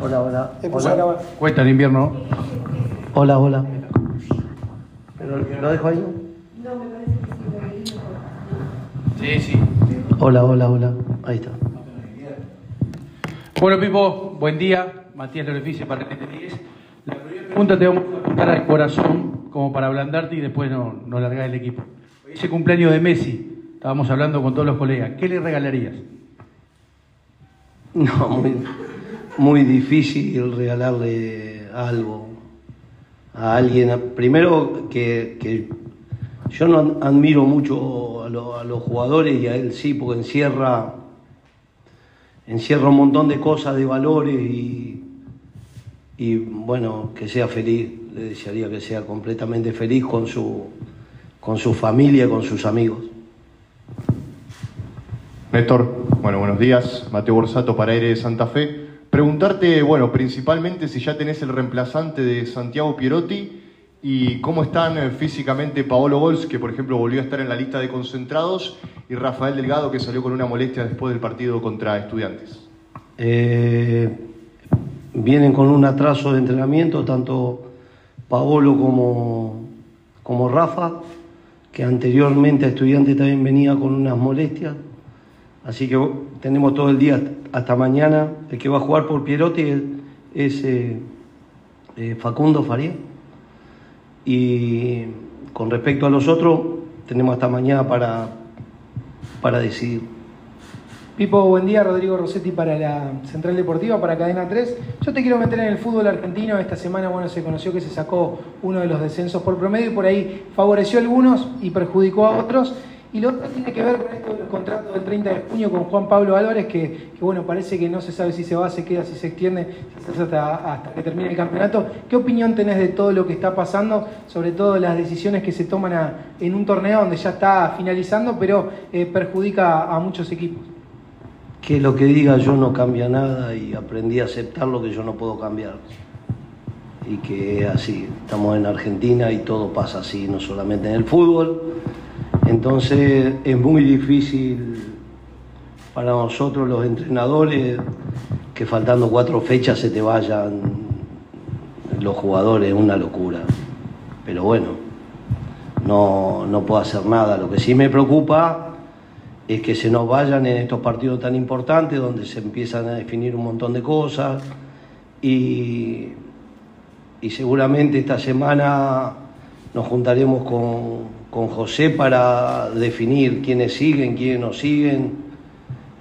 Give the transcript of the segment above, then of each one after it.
Hola, hola. Hola. Cuesta el invierno. hola. hola. ¿Pero lo dejo ahí? Sí, sí. Hola, hola, hola. Ahí está. Bueno, Pipo, buen día. Matías Lorefice para el 10. La primera pregunta te vamos a apuntar al corazón, como para ablandarte y después no, no largar el equipo. Hoy es el cumpleaños de Messi. Estábamos hablando con todos los colegas. ¿Qué le regalarías? No, muy, muy difícil regalarle algo a alguien. Primero que, que yo no admiro mucho a, lo- a los jugadores y a él sí, porque encierra, encierra un montón de cosas, de valores y, y bueno, que sea feliz. Le desearía que sea completamente feliz con su, con su familia con sus amigos. Néstor, bueno, buenos días. Mateo Borsato para Aire de Santa Fe. Preguntarte, bueno, principalmente si ya tenés el reemplazante de Santiago Pierotti y cómo están eh, físicamente Paolo Gols, que por ejemplo volvió a estar en la lista de concentrados, y Rafael Delgado, que salió con una molestia después del partido contra Estudiantes. Eh, vienen con un atraso de entrenamiento, tanto Paolo como, como Rafa, que anteriormente a estudiantes también venía con unas molestias. Así que tenemos todo el día hasta mañana. El que va a jugar por Pierotti es, eh, eh, Facundo Faría. Y con respecto a los otros, tenemos hasta mañana para, para decidir. Pipo, buen día. Rodrigo Rossetti para la Central Deportiva, para Cadena 3. Yo te quiero meter en el fútbol argentino. Esta semana, bueno, se conoció que se sacó uno de los descensos por promedio y por ahí favoreció a algunos y perjudicó a otros. Y lo otro tiene que ver con esto de los contratos del 30 de junio con Juan Pablo Álvarez, que, bueno, parece que no se sabe si se va, se queda, si se extiende, hasta, hasta que termine el campeonato. ¿Qué opinión tenés de todo lo que está pasando, sobre todo las decisiones que se toman a- en un torneo donde ya está finalizando, pero eh, perjudica a muchos equipos? que lo que diga yo no cambia nada y aprendí a aceptar lo que yo no puedo cambiar. Y que es así, estamos en Argentina y todo pasa así, no solamente en el fútbol. Entonces es muy difícil para nosotros los entrenadores que faltando cuatro fechas se te vayan los jugadores, es una locura. Pero bueno, no, no puedo hacer nada. Lo que sí me preocupa es que se nos vayan en estos partidos tan importantes donde se empiezan a definir un montón de cosas y, y seguramente esta semana nos juntaremos con, con José para definir quiénes siguen, quiénes no siguen,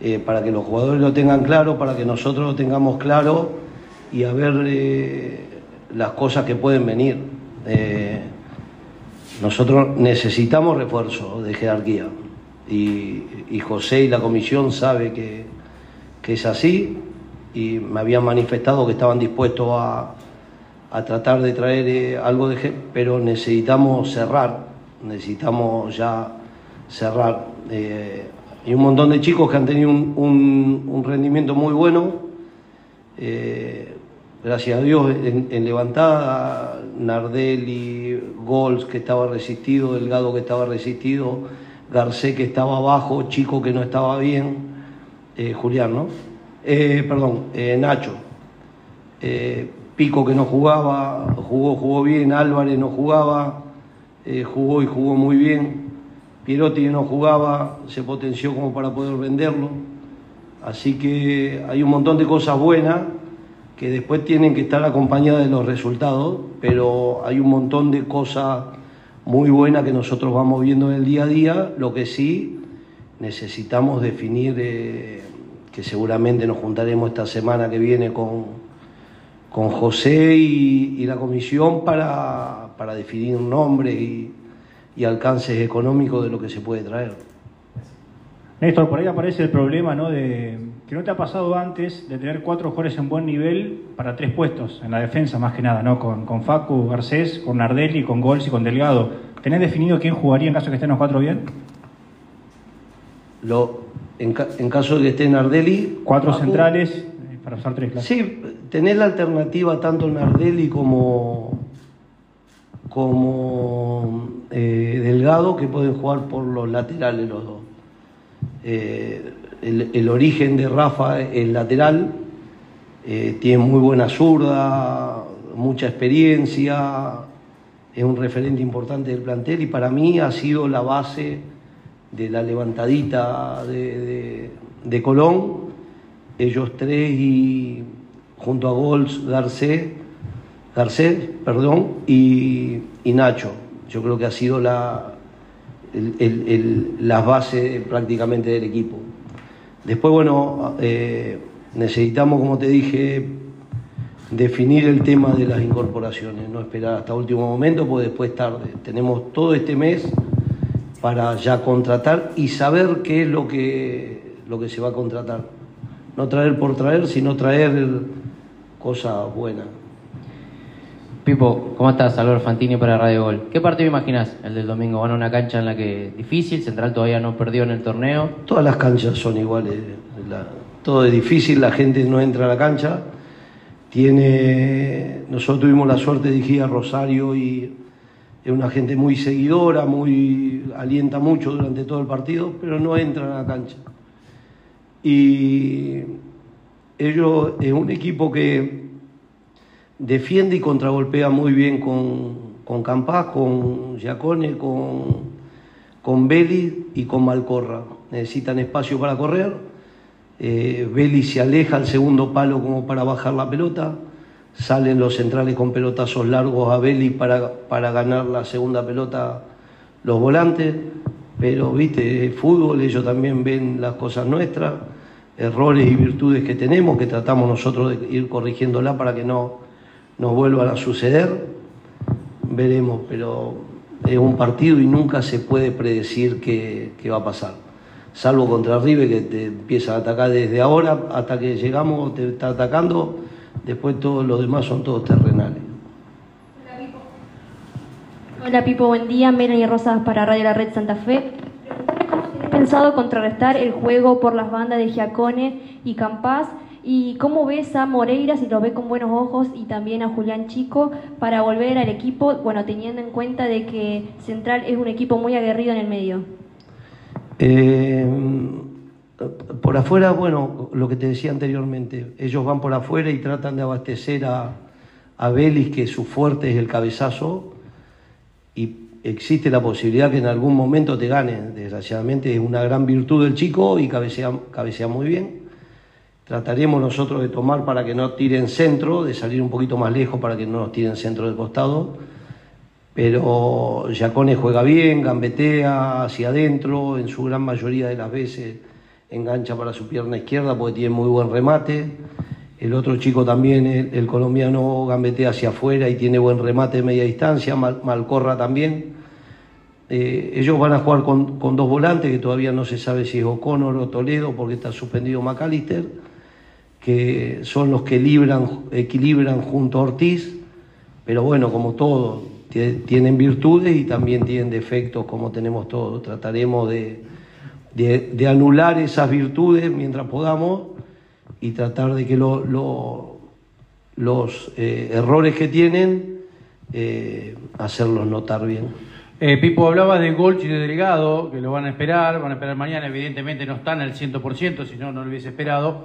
eh, para que los jugadores lo tengan claro, para que nosotros lo tengamos claro y a ver eh, las cosas que pueden venir. Eh, nosotros necesitamos refuerzo de jerarquía y, y José y la comisión sabe que, que es así y me habían manifestado que estaban dispuestos a, a tratar de traer algo de pero necesitamos cerrar, necesitamos ya cerrar. Eh, hay un montón de chicos que han tenido un, un- rendimiento muy bueno. eh, gracias a Dios en, levantada, Nardelli, Gols que estaba resistido, Delgado que estaba resistido, Garcé que estaba abajo, Chico que no estaba bien, eh, Julián, ¿no? Eh, perdón, eh, Nacho. Pico que no jugaba, jugó, jugó bien, Álvarez no jugaba, eh, jugó y jugó muy bien. Pierotti no jugaba, se potenció como para poder venderlo. Así que hay un montón de cosas buenas que después tienen que estar acompañadas de los resultados, pero hay un montón de cosas muy buenas que nosotros vamos viendo en el día a día. Lo que sí necesitamos definir, eh, que seguramente nos juntaremos esta semana que viene con, con José y la comisión para, para definir nombres y, y alcances económicos de lo que se puede traer. Néstor, por ahí aparece el problema, ¿no? De que no te ha pasado antes de tener cuatro jugadores en buen nivel para tres puestos, en la defensa más que nada, ¿no? Con, con Facu, Garcés, con Nardelli, con Gols y con Delgado. ¿Tenés definido quién jugaría en caso de que estén los cuatro bien? Lo, en, ca- en caso de que esté Nardelli. Cuatro Facu- centrales, eh, para usar tres, claro. Sí, tener la alternativa tanto Nardelli como, como eh, Delgado, que pueden jugar por los laterales los dos. Eh, el, origen de Rafa es lateral, eh, tiene muy buena zurda, mucha experiencia, es un referente importante del plantel y para mí ha sido la base de la levantadita de, de Colón, ellos tres y junto a Gols, Garcés, Garcés perdón, y, Nacho. Yo creo que ha sido la, las bases prácticamente del equipo. Después, bueno, eh, necesitamos, como te dije, definir el tema de las incorporaciones, no esperar hasta último momento, porque después tarde. Tenemos todo este mes para ya contratar y saber qué es lo que, lo que se va a contratar. No traer por traer, sino traer cosas buenas. Pipo, ¿cómo estás? Salvador Fantini para Radio Gol. ¿Qué partido imaginas el del domingo? ¿Van a una cancha en la que difícil? Central todavía no perdió en el torneo. Todas las canchas son iguales. todo es difícil, la gente no entra a la cancha. Tiene, nosotros tuvimos la suerte de dirigir a Rosario y es una gente muy seguidora, muy alienta mucho durante todo el partido, pero no entran a la cancha. Y ellos es un equipo que defiende y contragolpea muy bien con, con Campás, con Giacone, con, con Belli y con Malcorra. Necesitan espacio para correr. Eh, Belli se aleja al segundo palo como para bajar la pelota. Salen los centrales con pelotazos largos a Belli para, para ganar la segunda pelota los volantes. Pero, viste, fútbol, ellos también ven las cosas nuestras, errores y virtudes que tenemos, que tratamos nosotros de ir corrigiéndola para que no, nos vuelvan a suceder, veremos, pero es un partido y nunca se puede predecir qué, va a pasar. Salvo contra River que te empieza a atacar desde ahora hasta que llegamos, te está atacando, después todos los demás son todos terrenales. Hola Pipo, buen día. Melanie Rosas para Radio La Red Santa Fe. ¿Cómo tienes pensado contrarrestar el juego por las bandas de Giacone y Campas ¿Y cómo ves a Moreira, si lo ve con buenos ojos, y también a Julián Chico para volver al equipo, bueno, teniendo en cuenta de que Central es un equipo muy aguerrido en el medio? Eh, por afuera, bueno, lo que te decía anteriormente, ellos van por afuera y tratan de abastecer a, a Belis, que su fuerte es el cabezazo, y existe la posibilidad que en algún momento te gane. Desgraciadamente es una gran virtud del chico y cabecea, cabecea muy bien Trataremos nosotros de tomar para que no tiren centro, de salir un poquito más lejos para que no nos tiren centro del costado. Pero Yacone juega bien, gambetea hacia adentro, en su gran mayoría de las veces engancha para su pierna izquierda porque tiene muy buen remate. El otro chico también, el, colombiano, gambetea hacia afuera y tiene buen remate de media distancia, Malcorra también. Eh, ellos van a jugar con, con, dos volantes, que todavía no se sabe si es O'Connor o Toledo, porque está suspendido McAllister que son los que equilibran junto a Ortiz, pero bueno, como todo, tienen virtudes y también tienen defectos como tenemos todos. Trataremos de, anular esas virtudes mientras podamos y tratar de que los eh, errores que tienen, eh, hacerlos notar bien. Eh, Pipo, hablaba de Golch y de Delgado, que lo van a esperar, van a esperar mañana, evidentemente no están al 100%, si no, no lo hubiese esperado.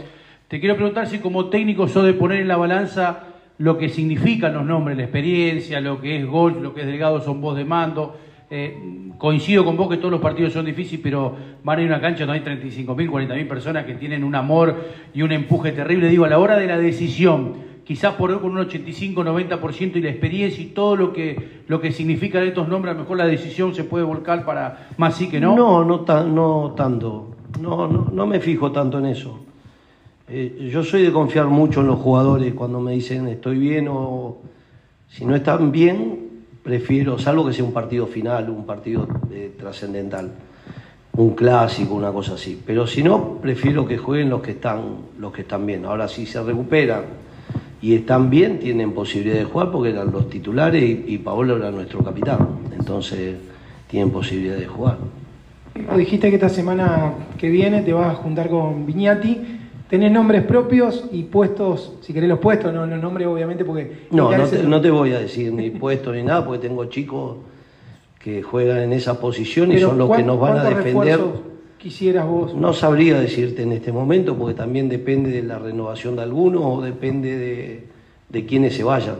Te quiero preguntar si como técnico sos de poner en la balanza lo que significan los nombres, la experiencia, lo que es gol, lo que es delgado, son voz de mando. Eh, coincido con vos que todos los partidos son difíciles, pero van a ir a una cancha donde hay 35.000, 40.000 personas que tienen un amor y un empuje terrible. Digo, a la hora de la decisión, quizás por con un 85-90% y la experiencia y todo lo que, lo que significan estos nombres, a lo mejor la decisión se puede volcar para más sí que no. No, no, no tanto. No, no, no me fijo tanto en eso. Eh, yo soy de confiar mucho en los jugadores cuando me dicen estoy bien o si no están bien, prefiero, salvo que sea un partido final, un partido eh, trascendental, un clásico, una cosa así. Pero si no, prefiero que jueguen los que están, los que están bien. Ahora, si se recuperan y están bien, tienen posibilidad de jugar porque eran los titulares y, y Paolo era nuestro capitán. Entonces, tienen posibilidad de jugar. Dijiste que esta semana que viene te vas a juntar con Viñati tenés nombres propios y puestos, si querés los puestos, no los nombres obviamente porque... No, no te, voy a decir ni puestos ni nada porque tengo chicos que juegan en esa posición y son los que nos van a defender. quisieras vos? No sabría decirte en este momento porque también depende de la renovación de algunos o depende de, de quienes se vayan,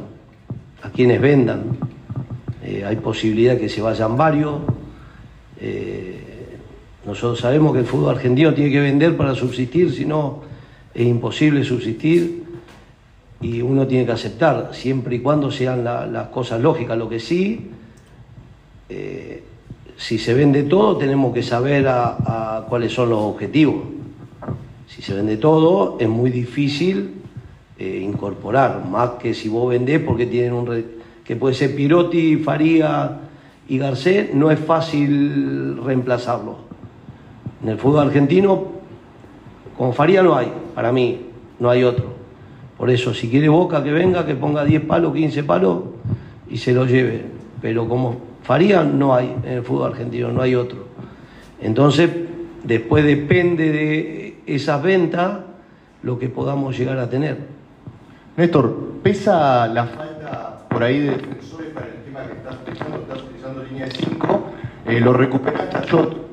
a quienes vendan. Eh, hay posibilidad que se vayan varios. Eh, nosotros sabemos que el fútbol argentino tiene que vender para subsistir, si no es imposible subsistir y uno tiene que aceptar, siempre y cuando sean la- las cosas lógicas. Lo que sí, eh, si se vende todo, tenemos que saber a, cuáles son los objetivos. Si se vende todo, es muy difícil eh, incorporar, más que si vos vendés porque tienen un... que puede ser Pirotti, Faría y Garcés, no es fácil reemplazarlos. En el fútbol argentino, como Faría no hay, para mí, no hay otro. Por eso, si quiere Boca que venga, que ponga 10 palos, 15 palos y se lo lleve. Pero como Faría no hay en el fútbol argentino, no hay otro. Entonces, después depende de esas ventas lo que podamos llegar a tener. Néstor, ¿pesa la falta por ahí de defensores para el tema que estás utilizando? Estás utilizando línea de 5. lo recuperaste a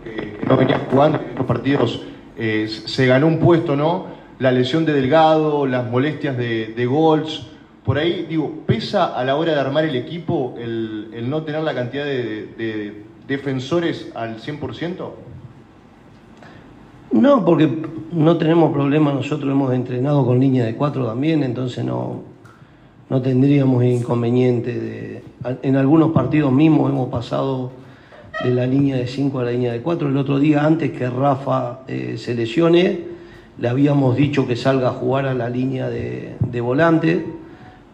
que no venía jugando en estos partidos. Eh, se ganó un puesto, ¿no? La lesión de Delgado, las molestias de, de. Por ahí, digo, ¿pesa a la hora de armar el equipo el, no tener la cantidad de, de defensores al 100%? No, porque no tenemos problema, nosotros hemos entrenado con línea de cuatro también, entonces no, no tendríamos inconveniente. De, en algunos partidos mismos hemos pasado de la línea de 5 a la línea de 4. El otro día, antes que Rafa eh, se lesione, le habíamos dicho que salga a jugar a la línea de, de volante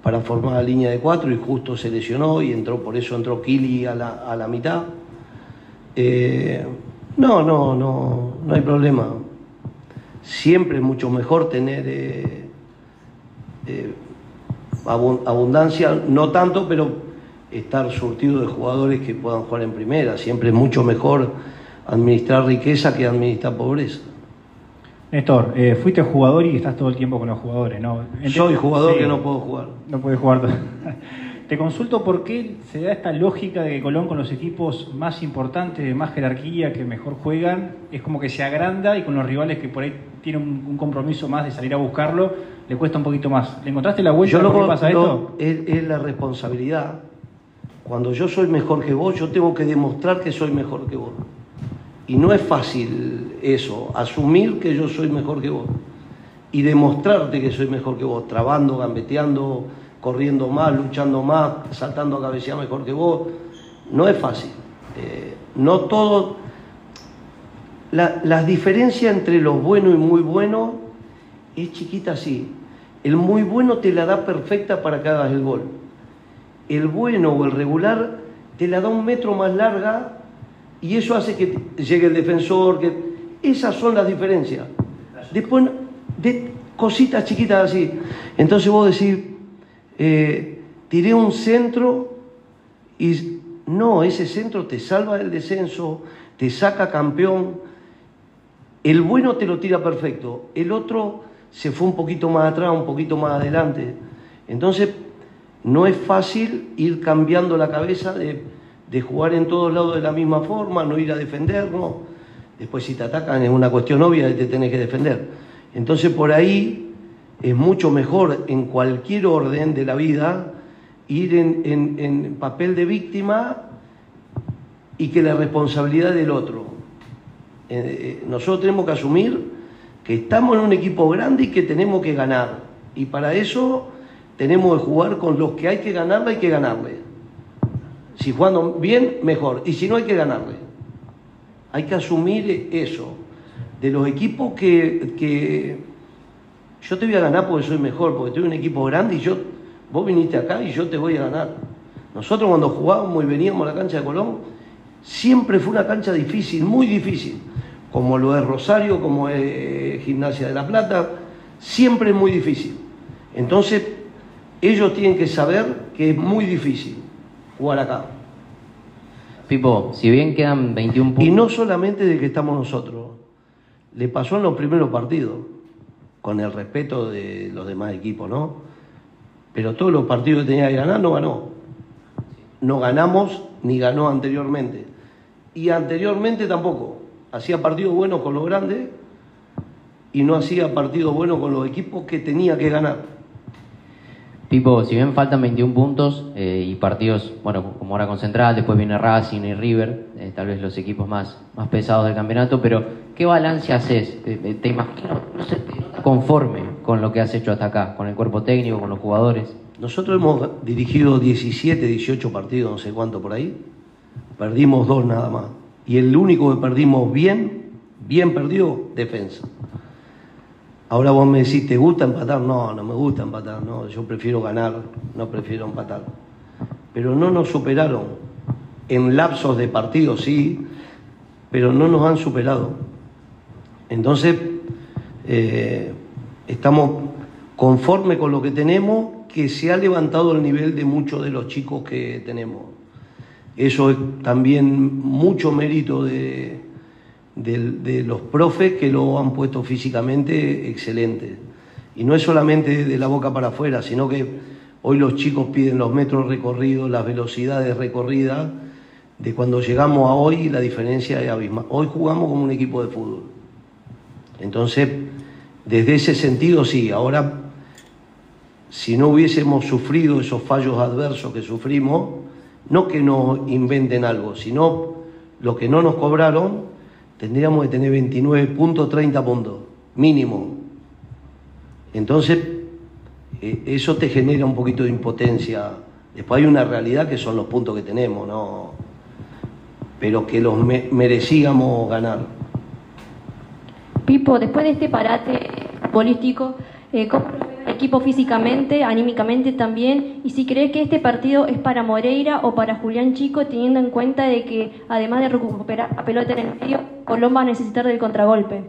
para formar la línea de 4 y justo se lesionó y entró, por eso entró Kili a la, a la mitad. Eh, no, no, no, no hay problema. Siempre es mucho mejor tener eh, abun- abundancia, no tanto, pero estar surtido de jugadores que puedan jugar en primera. Siempre es mucho mejor administrar riqueza que administrar pobreza. Néstor, eh, fuiste jugador y estás todo el tiempo con los jugadores, ¿no? Ent- Soy jugador Sí, que no puedo jugar. No puedes jugar. Te consulto por qué se da esta lógica de que Colón con los equipos más importantes, de más jerarquía, que mejor juegan, es como que se agranda y con los rivales que por ahí tienen un, un compromiso más de salir a buscarlo, le cuesta un poquito más. ¿Le encontraste la vuelta Yo lo, pasa lo- esto? es, es la responsabilidad. Cuando yo soy mejor que vos, yo tengo que demostrar que soy mejor que vos. Y no es fácil eso, asumir que yo soy mejor que vos. Y demostrarte que soy mejor que vos, trabando, gambeteando, corriendo más, luchando más, saltando a cabecear mejor que vos. No es fácil. Eh, no todo. La, las diferencias entre los buenos y muy buenos es chiquita así. El muy bueno te la da perfecta para que hagas el gol. El bueno o el regular te la da un metro más larga y eso hace que llegue el defensor. Que... Esas son las diferencias. Después, de cositas chiquitas así. Entonces vos decís, eh, tiré un centro y no, ese centro te salva del descenso, te saca campeón. El bueno te lo tira perfecto, el otro se fue un poquito más atrás, un poquito más adelante. Entonces, no es fácil ir cambiando la cabeza de, de jugar en todos lados de la misma forma, no ir a defendernos. Después, si te atacan, es una cuestión obvia que te tenés que defender. Entonces, por ahí es mucho mejor en cualquier orden de la vida ir en, en- en papel de víctima y que la responsabilidad del otro. Eh, eh, nosotros tenemos que asumir que estamos en un equipo grande y que tenemos que ganar. Y para eso tenemos que jugar con los que hay que ganarle, hay que ganarle. Si jugando bien, mejor. Y si no, hay que ganarle. Hay que asumir eso. De los equipos que, que yo te voy a ganar porque soy mejor, porque tengo un equipo grande y yo, vos viniste acá y yo te voy a ganar. Nosotros cuando jugábamos y veníamos a la cancha de Colón, siempre fue una cancha difícil, muy difícil, como lo es Rosario, como es Gimnasia de la Plata, siempre es muy difícil. Entonces, ellos tienen que saber que es muy difícil jugar acá. Pipo, si bien quedan 21 puntos. Y no solamente de que estamos nosotros, le pasó en los primeros partidos, con el respeto de los demás equipos, ¿no? Pero todos los partidos que tenía que ganar no ganó. No ganamos ni ganó anteriormente. Y anteriormente tampoco. hacía partidos buenos con los grandes y no hacía partidos buenos con los equipos que tenía que ganar. Pipo, si bien faltan 21 puntos eh, y partidos, bueno, como ahora con Central, después viene Racing y River, eh, tal vez los equipos más, más pesados del campeonato, pero ¿qué balance haces? ¿Te, te imagino, no te conforme con lo que has hecho hasta acá, con el cuerpo técnico, con los jugadores? Nosotros hemos dirigido 17, 18 partidos, no sé cuánto por ahí. Perdimos dos nada más. Y el único que perdimos bien, bien perdido, defensa. Ahora vos me decís, ¿te gusta empatar? No, no me gusta empatar, no, yo prefiero ganar, no prefiero empatar. Pero no nos superaron. En lapsos de partidos sí, pero no nos han superado. Entonces, eh, estamos conformes con lo que tenemos, que se ha levantado el nivel de muchos de los chicos que tenemos. Eso es también mucho mérito de, de, los profes que lo han puesto físicamente excelente. Y no es solamente de la boca para afuera, sino que hoy los chicos piden los metros recorridos, las velocidades recorridas, de cuando llegamos a hoy la diferencia es abismal. Hoy jugamos como un equipo de fútbol. Entonces, desde ese sentido sí, ahora si no hubiésemos sufrido esos fallos adversos que sufrimos, no que nos inventen algo, sino lo que no nos cobraron, tendríamos que tener 29 puntos, 30 puntos, mínimo. Entonces, eh, eso te genera un poquito de impotencia. Después hay una realidad que son los puntos que tenemos, ¿no? Pero que los me merecíamos ganar. Pipo, después de este parate futbolístico, eh, ¿cómo equipo físicamente, anímicamente también? Y si crees que este partido es para Moreira o para Julián Chico, teniendo en cuenta de que además de recuperar la pelota en el medio, Colón va a necesitar del contragolpe.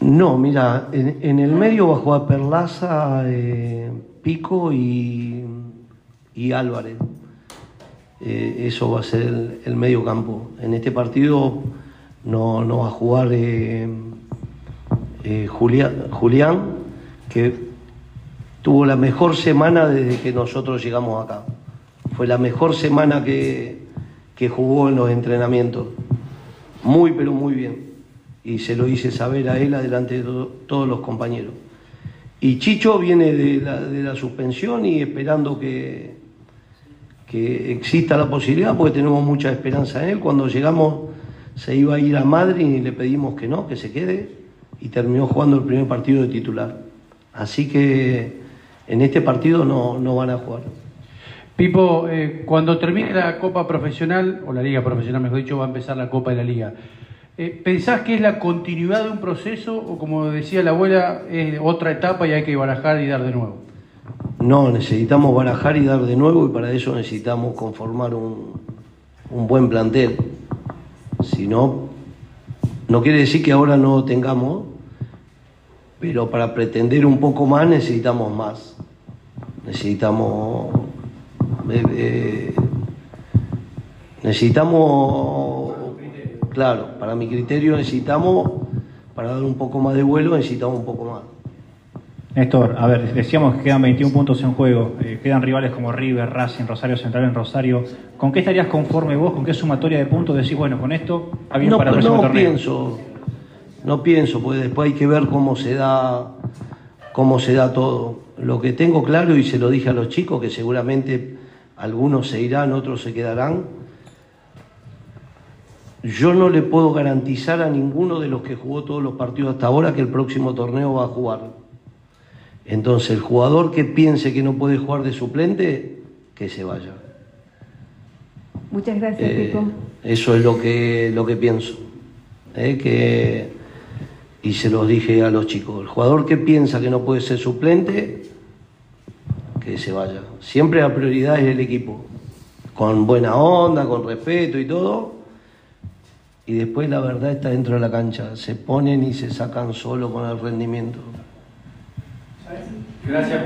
No, mira, en, el medio va a jugar Perlaza, eh, Pico y, Álvarez. Eh, eso va a ser el, medio campo. En este partido no, no va a jugar eh, Julián, que tuvo la mejor semana desde que nosotros llegamos acá. Fue la mejor semana que, que jugó en los entrenamientos. Muy, pero muy bien y se lo hice saber a él adelante de todo, todos los compañeros. Y Chicho viene de la, de la suspensión y esperando que, que, exista la posibilidad, porque tenemos mucha esperanza en él. Cuando llegamos se iba a ir a Madrid y le pedimos que no, que se quede, y terminó jugando el primer partido de titular. Así que en este partido no, no van a jugar. Pipo, eh, cuando termine la Copa Profesional, o la Liga Profesional mejor dicho, va a empezar la Copa de la Liga. Eh, ¿Pensás que es la continuidad de un proceso o como decía la abuela, es otra etapa y hay que barajar y dar de nuevo? No, necesitamos barajar y dar de nuevo y para eso necesitamos conformar un, un buen plantel. Si no, no quiere decir que ahora no tengamos, pero para pretender un poco más necesitamos más. Necesitamos... Eh, eh, necesitamos Claro, para mi criterio necesitamos, para dar un poco más de vuelo, necesitamos un poco más. Néstor, a ver, decíamos que quedan 21 puntos en juego, eh, quedan rivales como River, Racing, Rosario Central en Rosario. ¿Con qué estarías conforme vos? ¿Con qué sumatoria de puntos decís, bueno, con esto está bien no, para el no torneo? pienso, no pienso, porque después hay que ver cómo se da, cómo se da todo. Lo que tengo claro y se lo dije a los chicos, que seguramente algunos se irán, otros se quedarán. Yo no le puedo garantizar a ninguno de los que jugó todos los partidos hasta ahora que el próximo torneo va a jugar. Entonces, el jugador que piense que no puede jugar de suplente, que se vaya. Muchas gracias, Eh, Pipo. eso es lo que, lo que pienso. Eh, que, y se los dije a los chicos. El jugador que piensa que no puede ser suplente, que se vaya. Siempre la prioridad es el equipo. Con buena onda, con respeto y todo. Y después la verdad está dentro de la cancha. Se ponen y se sacan solo con el rendimiento. Gracias.